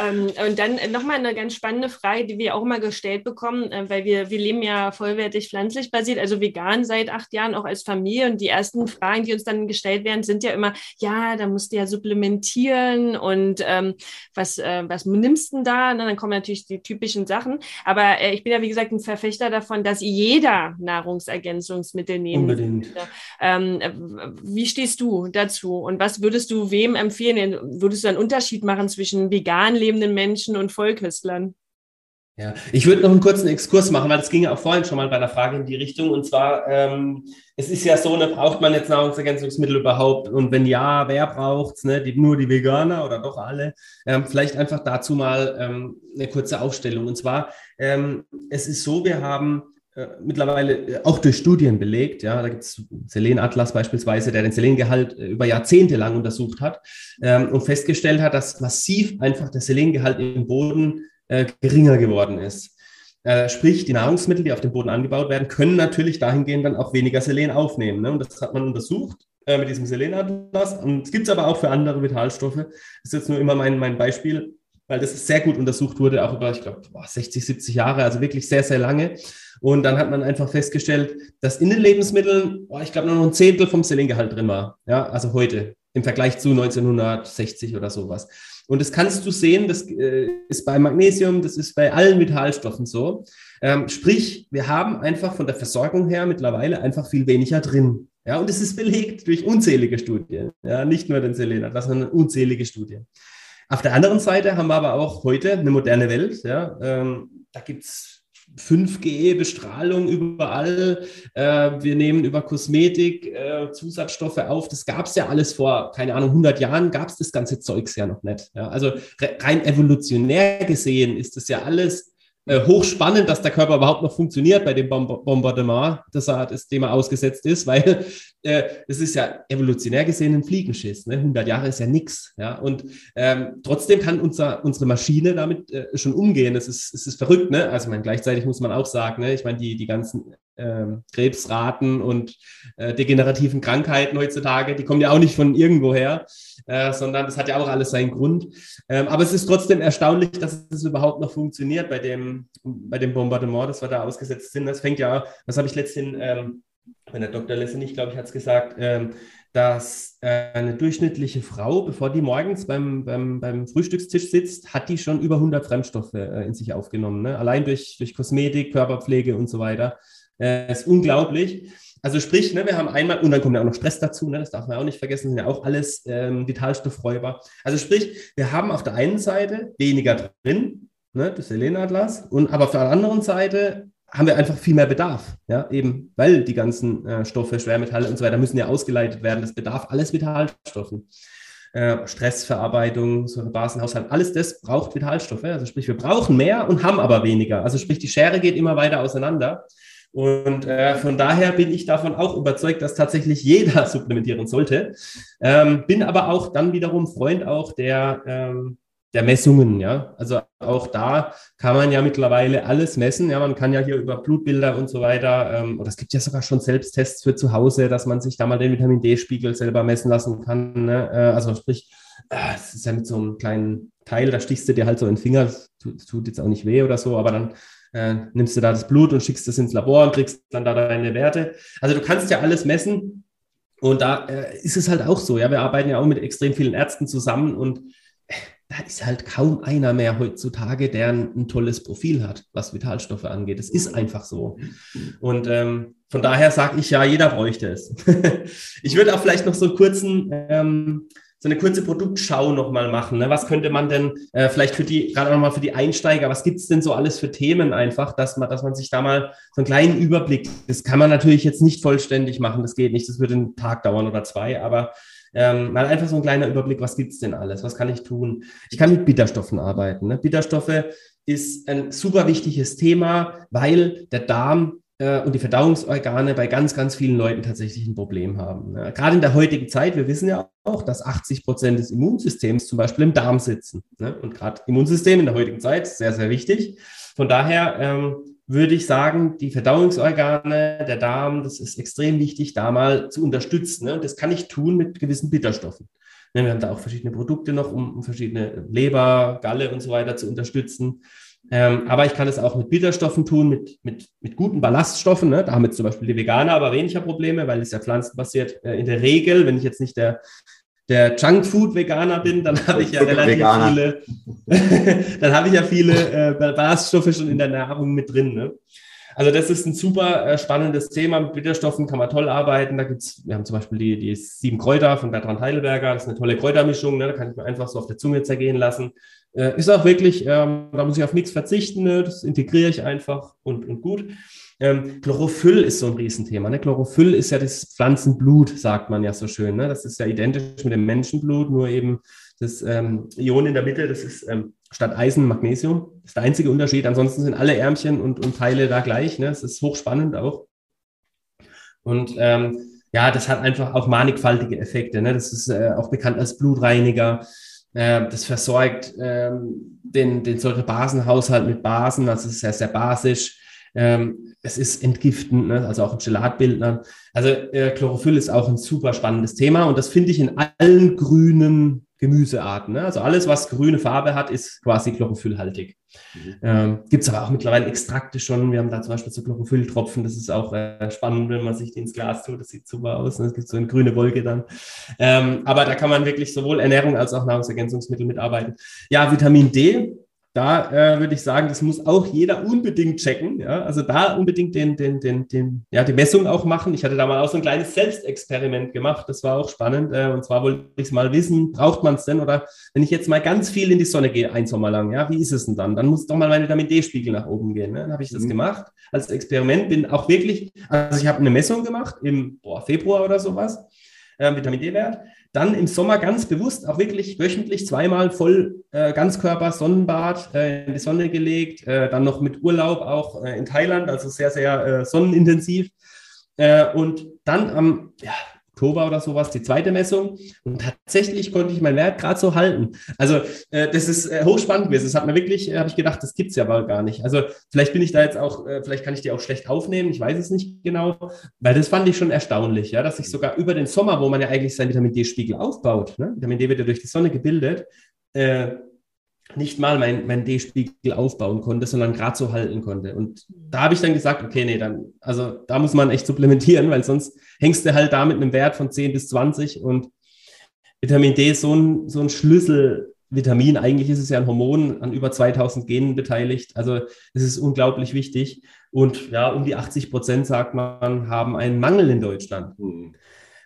Ähm, und dann nochmal eine ganz spannende Frage, die wir auch immer gestellt bekommen, äh, weil wir, wir leben ja vollwertig pflanzlich basiert, also vegan seit acht Jahren, auch als Familie. Und die ersten Fragen, die uns dann gestellt werden, sind ja immer, ja, da musst du ja supplementieren und ähm, was, äh, was nimmst du denn da? Und dann kommen natürlich die typischen Sachen. Aber äh, ich bin ja, wie gesagt, ein Verfechter davon, dass jeder Nahrungsergänzungsmittel nehmen Unbedingt. Ähm, wie stehst du dazu? Und was würdest du wem empfehlen? Würdest du einen Unterschied machen zwischen vegan lebenden Menschen und Vollköstlern? Ja, ich würde noch einen kurzen Exkurs machen, weil das ging ja auch vorhin schon mal bei einer Frage in die Richtung. Und zwar, ähm, es ist ja so, ne, braucht man jetzt Nahrungsergänzungsmittel überhaupt? Und wenn ja, wer braucht's? Ne? Die, nur die Veganer oder doch alle? Ähm, vielleicht einfach dazu mal ähm, eine kurze Aufstellung. Und zwar, ähm, es ist so, wir haben mittlerweile äh, auch durch Studien belegt, ja, da gibt es Selenatlas beispielsweise, der den Selengehalt äh, über Jahrzehnte lang untersucht hat ähm, und festgestellt hat, dass massiv einfach der Selengehalt im Boden äh, geringer geworden ist. Äh, sprich, die Nahrungsmittel, die auf dem Boden angebaut werden, können natürlich dahingehend dann auch weniger Selen aufnehmen. Ne? Und das hat man untersucht äh, mit diesem Selenatlas. Und es gibt es aber auch für andere Vitalstoffe. Das ist jetzt nur immer mein, mein Beispiel, weil das sehr gut untersucht wurde, auch über, ich glaube, 60, 70 Jahre, also wirklich sehr, sehr lange. Und dann hat man einfach festgestellt, dass in den Lebensmitteln, oh, ich glaube, nur noch ein Zehntel vom Selengehalt drin war. Ja, also heute im Vergleich zu 1960 oder sowas. Und das kannst du sehen, das äh, ist bei Magnesium, das ist bei allen Vitalstoffen so. Ähm, sprich, wir haben einfach von der Versorgung her mittlerweile einfach viel weniger drin. Ja, und es ist belegt durch unzählige Studien. Ja, nicht nur den Selenat, sondern unzählige Studien. Auf der anderen Seite haben wir aber auch heute eine moderne Welt. Ja, ähm, da gibt es 5G-Bestrahlung überall. Äh, wir nehmen über Kosmetik äh, Zusatzstoffe auf. Das gab es ja alles vor, keine Ahnung, 100 Jahren gab es das ganze Zeugs ja noch nicht. Ja? Also rein evolutionär gesehen ist das ja alles hochspannend, dass der Körper überhaupt noch funktioniert bei dem Bombardement, das er, das dem er ausgesetzt ist, weil äh, das ist ja evolutionär gesehen ein Fliegenschiss. Ne? 100 Jahre ist ja nichts. Ja? Und ähm, trotzdem kann unser, unsere Maschine damit äh, schon umgehen. Das ist, es ist verrückt. Ne? Also mein, gleichzeitig muss man auch sagen, ne? ich meine, die, die ganzen ähm, Krebsraten und äh, degenerativen Krankheiten heutzutage, die kommen ja auch nicht von irgendwoher, äh, sondern das hat ja auch alles seinen Grund. Ähm, aber es ist trotzdem erstaunlich, dass es überhaupt noch funktioniert bei dem, bei dem Bombardement, das wir da ausgesetzt sind. Das fängt ja, das habe ich letztens, ähm, wenn der Dr. Lessenich, glaube ich, hat es gesagt, ähm, dass äh, eine durchschnittliche Frau, bevor die morgens beim, beim, beim Frühstückstisch sitzt, hat die schon über 100 Fremdstoffe äh, in sich aufgenommen. Ne? Allein durch, durch Kosmetik, Körperpflege und so weiter. Äh, ist unglaublich. Also sprich, ne, wir haben einmal, und dann kommt ja auch noch Stress dazu, ne, das darf man auch nicht vergessen, sind ja auch alles ähm, Vitalstoffräuber. Also sprich, wir haben auf der einen Seite weniger drin, ne, das Selenatlas, und aber auf der anderen Seite haben wir einfach viel mehr Bedarf, ja, eben weil die ganzen äh, Stoffe, Schwermetalle und so weiter müssen ja ausgeleitet werden. Das bedarf alles Vitalstoffen. Äh, Stressverarbeitung, so ein Basenhaushalt, alles das braucht Vitalstoffe. Also sprich, wir brauchen mehr und haben aber weniger. Also sprich, die Schere geht immer weiter auseinander. Und äh, von daher bin ich davon auch überzeugt, dass tatsächlich jeder supplementieren sollte. Ähm, bin aber auch dann wiederum Freund auch der, ähm, der Messungen, ja. Also auch da kann man ja mittlerweile alles messen. Ja, man kann ja hier über Blutbilder und so weiter, ähm, oder es gibt ja sogar schon Selbsttests für zu Hause, dass man sich da mal den Vitamin D-Spiegel selber messen lassen kann. Ne? Äh, also sprich, äh, es ist ja mit so einem kleinen Teil, da stichst du dir halt so in den Finger, tut, tut jetzt auch nicht weh oder so, aber dann äh, nimmst du da das Blut und schickst es ins Labor und kriegst dann da deine Werte. Also du kannst ja alles messen. Und da äh, ist es halt auch so. Ja, wir arbeiten ja auch mit extrem vielen Ärzten zusammen und äh, da ist halt kaum einer mehr heutzutage, der ein, ein, tolles Profil hat, was Vitalstoffe angeht. Es ist einfach so. Und ähm, von daher sage ich ja, jeder bräuchte es. ich würde auch vielleicht noch so einen kurzen ähm, so eine kurze Produktschau nochmal machen. Ne? Was könnte man denn äh, vielleicht für die, gerade nochmal für die Einsteiger, was gibt es denn so alles für Themen einfach, dass man, dass man sich da mal so einen kleinen Überblick, das kann man natürlich jetzt nicht vollständig machen, das geht nicht, das würde einen Tag dauern oder zwei, aber ähm, mal einfach so ein kleiner Überblick, was gibt es denn alles, was kann ich tun? Ich kann mit Bitterstoffen arbeiten. Ne? Bitterstoffe ist ein super wichtiges Thema, weil der Darm und die Verdauungsorgane bei ganz, ganz vielen Leuten tatsächlich ein Problem haben. Ja, gerade in der heutigen Zeit, wir wissen ja auch, dass 80 Prozent des Immunsystems zum Beispiel im Darm sitzen. Ne? Und gerade Immunsystem in der heutigen Zeit ist sehr, sehr wichtig. Von daher ähm, würde ich sagen, die Verdauungsorgane, der Darm, das ist extrem wichtig, da mal zu unterstützen. Ne? Und das kann ich tun mit gewissen Bitterstoffen. Ne, wir haben da auch verschiedene Produkte noch, um verschiedene Leber, Galle und so weiter zu unterstützen. Ähm, aber ich kann es auch mit Bitterstoffen tun, mit, mit, mit guten Ballaststoffen. Ne? Da haben jetzt zum Beispiel die Veganer aber weniger Probleme, weil es ja pflanzenbasiert äh, in der Regel, wenn ich jetzt nicht der, der Junkfood-Veganer bin, dann habe ich ja relativ Veganer. viele, dann habe ich ja viele äh, Ballaststoffe schon in der Nahrung mit drin. Ne? Also das ist ein super äh, spannendes Thema. Mit Bitterstoffen kann man toll arbeiten. Da gibt's, wir haben zum Beispiel die, die sieben Kräuter von Bertrand Heidelberger. Das ist eine tolle Kräutermischung. Ne? Da kann ich mir einfach so auf der Zunge zergehen lassen. Äh, ist auch wirklich, ähm, da muss ich auf nichts verzichten, ne? das integriere ich einfach und, und gut. Ähm, Chlorophyll ist so ein Riesenthema. Ne? Chlorophyll ist ja das Pflanzenblut, sagt man ja so schön. Ne? Das ist ja identisch mit dem Menschenblut, nur eben das ähm, Ion in der Mitte, das ist ähm, statt Eisen Magnesium. Das ist der einzige Unterschied. Ansonsten sind alle Ärmchen und, und Teile da gleich. Ne? Das ist hochspannend auch. Und ähm, ja, das hat einfach auch mannigfaltige Effekte. Ne? Das ist äh, auch bekannt als Blutreiniger. Äh, das versorgt ähm, den, den Säurebasenhaushalt mit Basen, also es ist sehr, sehr basisch. Ähm, es ist entgiftend, ne? also auch ein Gelatbildner. Also äh, Chlorophyll ist auch ein super spannendes Thema und das finde ich in allen grünen Gemüsearten. Ne? Also alles, was grüne Farbe hat, ist quasi chlorophyllhaltig. Mhm. Ähm, Gibt es aber auch mittlerweile Extrakte schon. Wir haben da zum Beispiel so Chlorophylltropfen. Das ist auch äh, spannend, wenn man sich die ins Glas tut. Das sieht super aus. Ne? Es gibt so eine grüne Wolke dann. Ähm, aber da kann man wirklich sowohl Ernährung als auch Nahrungsergänzungsmittel mitarbeiten. Ja, Vitamin D da äh, würde ich sagen, das muss auch jeder unbedingt checken. Ja? Also da unbedingt den, den, den, den, ja, die Messung auch machen. Ich hatte da mal auch so ein kleines Selbstexperiment gemacht. Das war auch spannend. Äh, und zwar wollte ich es mal wissen, braucht man es denn? Oder wenn ich jetzt mal ganz viel in die Sonne gehe, ein Sommer lang, ja, wie ist es denn dann? Dann muss doch mal mein Vitamin D-Spiegel nach oben gehen. Ne? Dann habe ich das mhm. gemacht als Experiment. Bin auch wirklich, also ich habe eine Messung gemacht im boah, Februar oder sowas, äh, Vitamin D-Wert dann im Sommer ganz bewusst auch wirklich wöchentlich zweimal voll äh, Ganzkörper Sonnenbad äh, in die Sonne gelegt, äh, dann noch mit Urlaub auch äh, in Thailand, also sehr, sehr äh, sonnenintensiv. Äh, und dann am ja, Oktober oder sowas, die zweite Messung. Und tatsächlich konnte ich meinen Wert gerade so halten. Also äh, das ist äh, hochspannend gewesen. Das hat mir wirklich, äh, habe ich gedacht, das gibt's ja aber gar nicht. Also vielleicht bin ich da jetzt auch, äh, vielleicht kann ich die auch schlecht aufnehmen, ich weiß es nicht genau, weil das fand ich schon erstaunlich, ja, dass ich sogar über den Sommer, wo man ja eigentlich seinen Vitamin D-Spiegel aufbaut, ne? Vitamin D wird ja durch die Sonne gebildet, äh, nicht mal mein, mein D-Spiegel aufbauen konnte, sondern gerade so halten konnte. Und da habe ich dann gesagt, okay, nee, dann, also da muss man echt supplementieren, weil sonst hängst du halt da mit einem Wert von 10 bis 20 und Vitamin D ist so ein, so ein Schlüsselvitamin. Eigentlich ist es ja ein Hormon an über 2000 Genen beteiligt. Also es ist unglaublich wichtig. Und ja, um die 80 Prozent, sagt man, haben einen Mangel in Deutschland. Hm.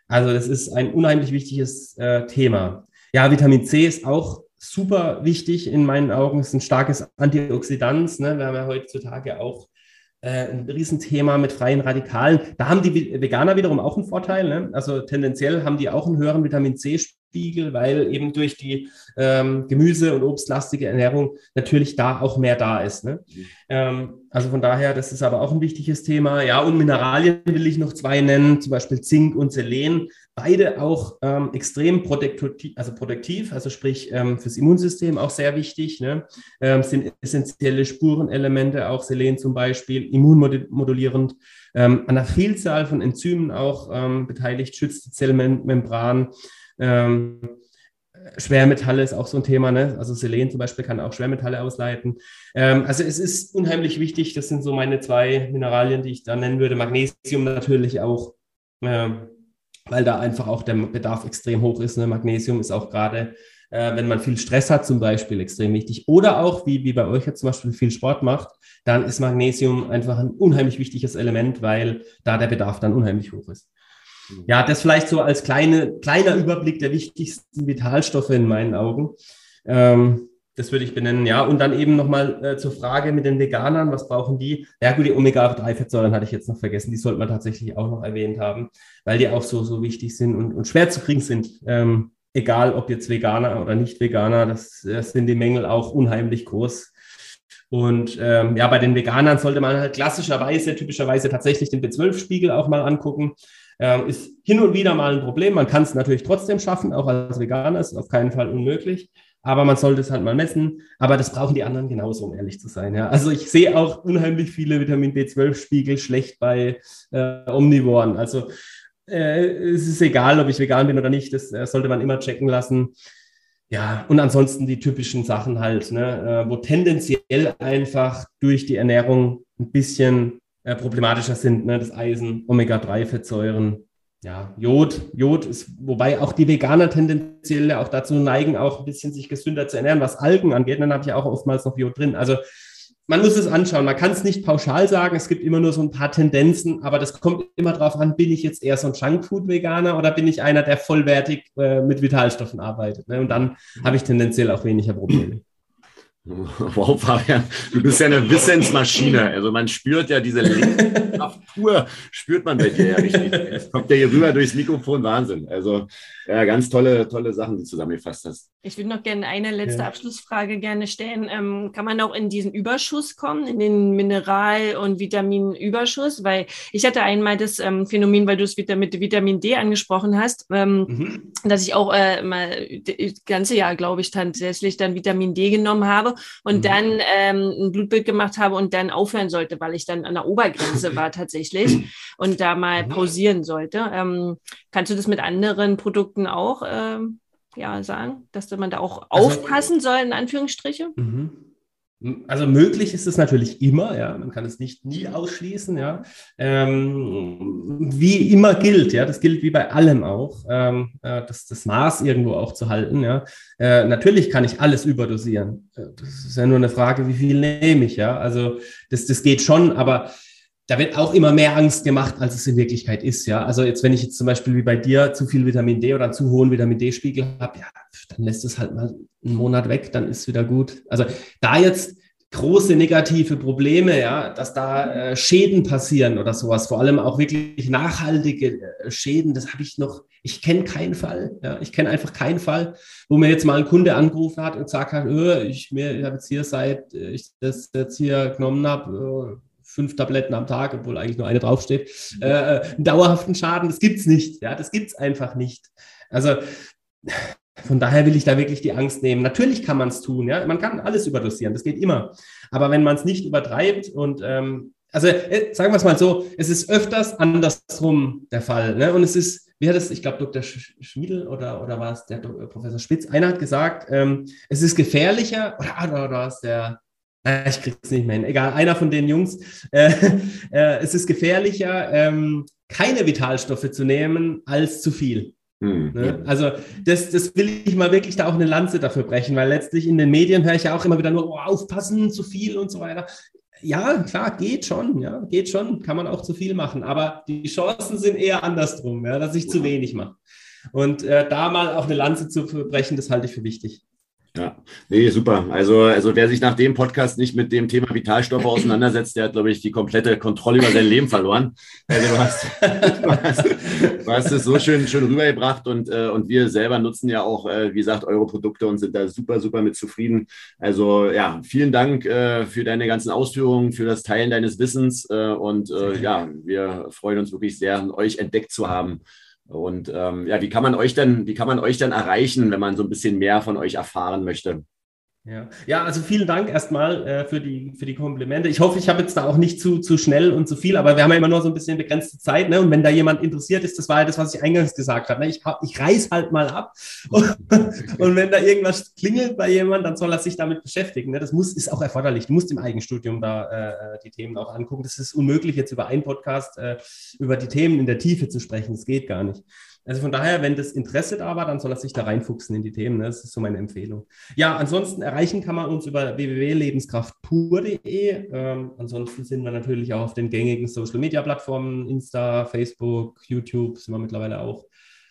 Also das ist ein unheimlich wichtiges äh, Thema. Ja, Vitamin C ist auch super wichtig in meinen Augen. Ist ein starkes Antioxidant. Ne? Wir haben ja heutzutage auch äh, ein Riesenthema mit freien Radikalen. Da haben die Veganer wiederum auch einen Vorteil. Ne? Also tendenziell haben die auch einen höheren Vitamin C-Spiegel, weil eben durch die ähm, Gemüse- und obstlastige Ernährung natürlich da auch mehr da ist. Ne? Ähm, also von daher, das ist aber auch ein wichtiges Thema. Ja, und Mineralien will ich noch zwei nennen, zum Beispiel Zink und Selen beide auch ähm, extrem protektiv, also protektiv, also sprich ähm, fürs Immunsystem auch sehr wichtig, ne? ähm, sind essentielle Spurenelemente, auch Selen zum Beispiel, immunmodulierend, ähm, an einer Vielzahl von Enzymen auch ähm, beteiligt, schützt die Zellmembran. Ähm, Schwermetalle ist auch so ein Thema, ne? also Selen zum Beispiel kann auch Schwermetalle ausleiten. Also es ist unheimlich wichtig, das sind so meine zwei Mineralien, die ich da nennen würde. Magnesium natürlich auch. Ähm, weil da einfach auch der Bedarf extrem hoch ist. Ne? Magnesium ist auch gerade, äh, wenn man viel Stress hat zum Beispiel, extrem wichtig. Oder auch, wie, wie bei euch jetzt zum Beispiel viel Sport macht, dann ist Magnesium einfach ein unheimlich wichtiges Element, weil da der Bedarf dann unheimlich hoch ist. Mhm. Ja, das vielleicht so als kleine, kleiner Überblick der wichtigsten Vitalstoffe in meinen Augen. Ähm, das würde ich benennen, ja. Und dann eben nochmal äh, zur Frage mit den Veganern, was brauchen die? Ja gut, die Omega-3-Fettsäuren hatte ich jetzt noch vergessen, die sollte man tatsächlich auch noch erwähnt haben, weil die auch so, so wichtig sind und, und schwer zu kriegen sind. Ähm, egal ob jetzt Veganer oder nicht Veganer, das, das sind die Mängel auch unheimlich groß. Und ähm, ja, bei den Veganern sollte man halt klassischerweise, typischerweise tatsächlich den B12-Spiegel auch mal angucken. Ähm, ist hin und wieder mal ein Problem. Man kann es natürlich trotzdem schaffen, auch als Veganer, ist auf keinen Fall unmöglich aber man sollte es halt mal messen. Aber das brauchen die anderen genauso, um ehrlich zu sein. Ja. Also ich sehe auch unheimlich viele Vitamin B12-Spiegel schlecht bei äh, Omnivoren. Also äh, es ist egal, ob ich vegan bin oder nicht, das äh, sollte man immer checken lassen. Ja, und ansonsten die typischen Sachen halt, ne, äh, wo tendenziell einfach durch die Ernährung ein bisschen äh, problematischer sind, ne, das Eisen, Omega-3-Fettsäuren, ja, Jod, Jod ist, wobei auch die Veganer tendenziell auch dazu neigen, auch ein bisschen sich gesünder zu ernähren, was Algen angeht. Dann habe ich auch oftmals noch Jod drin. Also man muss es anschauen. Man kann es nicht pauschal sagen. Es gibt immer nur so ein paar Tendenzen, aber das kommt immer darauf an, bin ich jetzt eher so ein Junkfood-Veganer oder bin ich einer, der vollwertig äh, mit Vitalstoffen arbeitet. Ne? Und dann habe ich tendenziell auch weniger Probleme. Wow, Fabian, du bist ja eine Wissensmaschine. Also man spürt ja diese Lebenskraft pur, spürt man bei dir ja richtig. Es kommt ja hier rüber durchs Mikrofon, Wahnsinn. Also ja, ganz tolle, tolle Sachen, die du zusammengefasst hast. Ich würde noch gerne eine letzte ja. Abschlussfrage gerne stellen. Ähm, kann man auch in diesen Überschuss kommen, in den Mineral- und Vitaminüberschuss? Weil ich hatte einmal das ähm, Phänomen, weil du es wieder mit Vitamin D angesprochen hast, ähm, mhm. dass ich auch äh, mal das ganze Jahr, glaube ich, tatsächlich dann Vitamin D genommen habe und mhm. dann ähm, ein Blutbild gemacht habe und dann aufhören sollte, weil ich dann an der Obergrenze war tatsächlich und da mal mhm. pausieren sollte. Ähm, kannst du das mit anderen Produkten auch ähm, ja, sagen, dass man da auch also, aufpassen soll, in Anführungsstriche? Mhm. Also möglich ist es natürlich immer, ja, man kann es nicht nie ausschließen, ja. Ähm, wie immer gilt, ja, das gilt wie bei allem auch, ähm, äh, das, das Maß irgendwo auch zu halten, ja. Äh, natürlich kann ich alles überdosieren. Äh, das ist ja nur eine Frage, wie viel nehme ich, ja. Also das, das geht schon, aber da wird auch immer mehr Angst gemacht, als es in Wirklichkeit ist. Ja, also jetzt, wenn ich jetzt zum Beispiel wie bei dir zu viel Vitamin D oder einen zu hohen Vitamin D-Spiegel habe, ja, dann lässt es halt mal einen Monat weg, dann ist wieder gut. Also da jetzt große negative Probleme, ja, dass da äh, Schäden passieren oder sowas, vor allem auch wirklich nachhaltige äh, Schäden, das habe ich noch, ich kenne keinen Fall, ja, ich kenne einfach keinen Fall, wo mir jetzt mal ein Kunde angerufen hat und gesagt hat, öh, ich, mir, ich habe jetzt hier seit äh, ich das jetzt hier genommen habe, äh, fünf Tabletten am Tag, obwohl eigentlich nur eine draufsteht, äh, einen dauerhaften Schaden. Das gibt's nicht. Ja, das gibt's einfach nicht. Also von daher will ich da wirklich die Angst nehmen. Natürlich kann man es tun, ja. Man kann alles überdosieren, das geht immer. Aber wenn man es nicht übertreibt und ähm, also äh, sagen wir es mal so, es ist öfters andersrum der Fall. Ne? Und es ist, wie hat es, ich glaube, Dr. Schmiedel oder, oder war es der Dr. Professor Spitz, einer hat gesagt, ähm, es ist gefährlicher, oder, oder, oder war es der, ich krieg's nicht mehr hin. Egal, einer von den Jungs. Äh, äh, es ist gefährlicher, ähm, keine Vitalstoffe zu nehmen, als zu viel. Mhm. Ne? Also das, das will ich mal wirklich da auch eine Lanze dafür brechen, weil letztlich in den Medien höre ich ja auch immer wieder nur, oh, aufpassen, zu viel und so weiter. Ja, klar, geht schon, ja, geht schon, kann man auch zu viel machen, aber die Chancen sind eher andersrum, ja, dass ich zu wenig mache. Und äh, da mal auch eine Lanze zu brechen, das halte ich für wichtig. Ja, nee, super. Also, also wer sich nach dem Podcast nicht mit dem Thema Vitalstoffe auseinandersetzt, der hat, glaube ich, die komplette Kontrolle über sein Leben verloren. Also du hast, du hast, du hast es so schön, schön rübergebracht und, äh, und wir selber nutzen ja auch, äh, wie gesagt, eure Produkte und sind da super, super mit zufrieden. Also ja, vielen Dank äh, für deine ganzen Ausführungen, für das Teilen deines Wissens äh, und äh, ja, wir freuen uns wirklich sehr, euch entdeckt zu haben. Und ähm, ja, wie kann man euch denn, wie kann man euch denn erreichen, wenn man so ein bisschen mehr von euch erfahren möchte? Ja. ja, also vielen Dank erstmal äh, für, die, für die Komplimente. Ich hoffe, ich habe jetzt da auch nicht zu, zu schnell und zu viel, aber wir haben ja immer nur so ein bisschen begrenzte Zeit. Ne? Und wenn da jemand interessiert ist, das war ja das, was ich eingangs gesagt habe. Ne? Ich, ich reiß halt mal ab. Und, und wenn da irgendwas klingelt bei jemand, dann soll er sich damit beschäftigen. Ne? Das muss, ist auch erforderlich. Du musst im Eigenstudium da äh, die Themen auch angucken. Das ist unmöglich, jetzt über einen Podcast äh, über die Themen in der Tiefe zu sprechen. Das geht gar nicht. Also von daher, wenn das Interesse da war, dann soll er sich da reinfuchsen in die Themen. Ne? Das ist so meine Empfehlung. Ja, ansonsten erreichen kann man uns über www.lebenskraftpur.de. Ähm, ansonsten sind wir natürlich auch auf den gängigen Social Media Plattformen, Insta, Facebook, YouTube sind wir mittlerweile auch.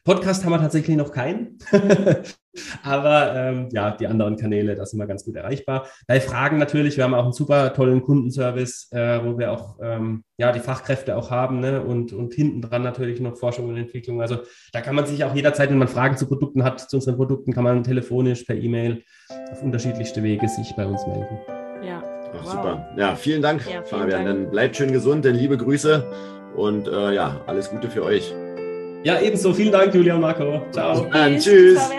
Podcast haben wir tatsächlich noch keinen. Aber ähm, ja, die anderen Kanäle, da sind wir ganz gut erreichbar. Bei Fragen natürlich, wir haben auch einen super tollen Kundenservice, äh, wo wir auch ähm, ja, die Fachkräfte auch haben ne? und, und hinten dran natürlich noch Forschung und Entwicklung. Also da kann man sich auch jederzeit, wenn man Fragen zu Produkten hat, zu unseren Produkten, kann man telefonisch, per E-Mail auf unterschiedlichste Wege sich bei uns melden. Ja. Ach, wow. Super. Ja, vielen Dank, ja, vielen Fabian. Dank. Dann bleibt schön gesund, denn liebe Grüße und äh, ja, alles Gute für euch. Ja, ebenso. Vielen Dank, Julia und Marco. Ciao. Tschüss. Tschüss.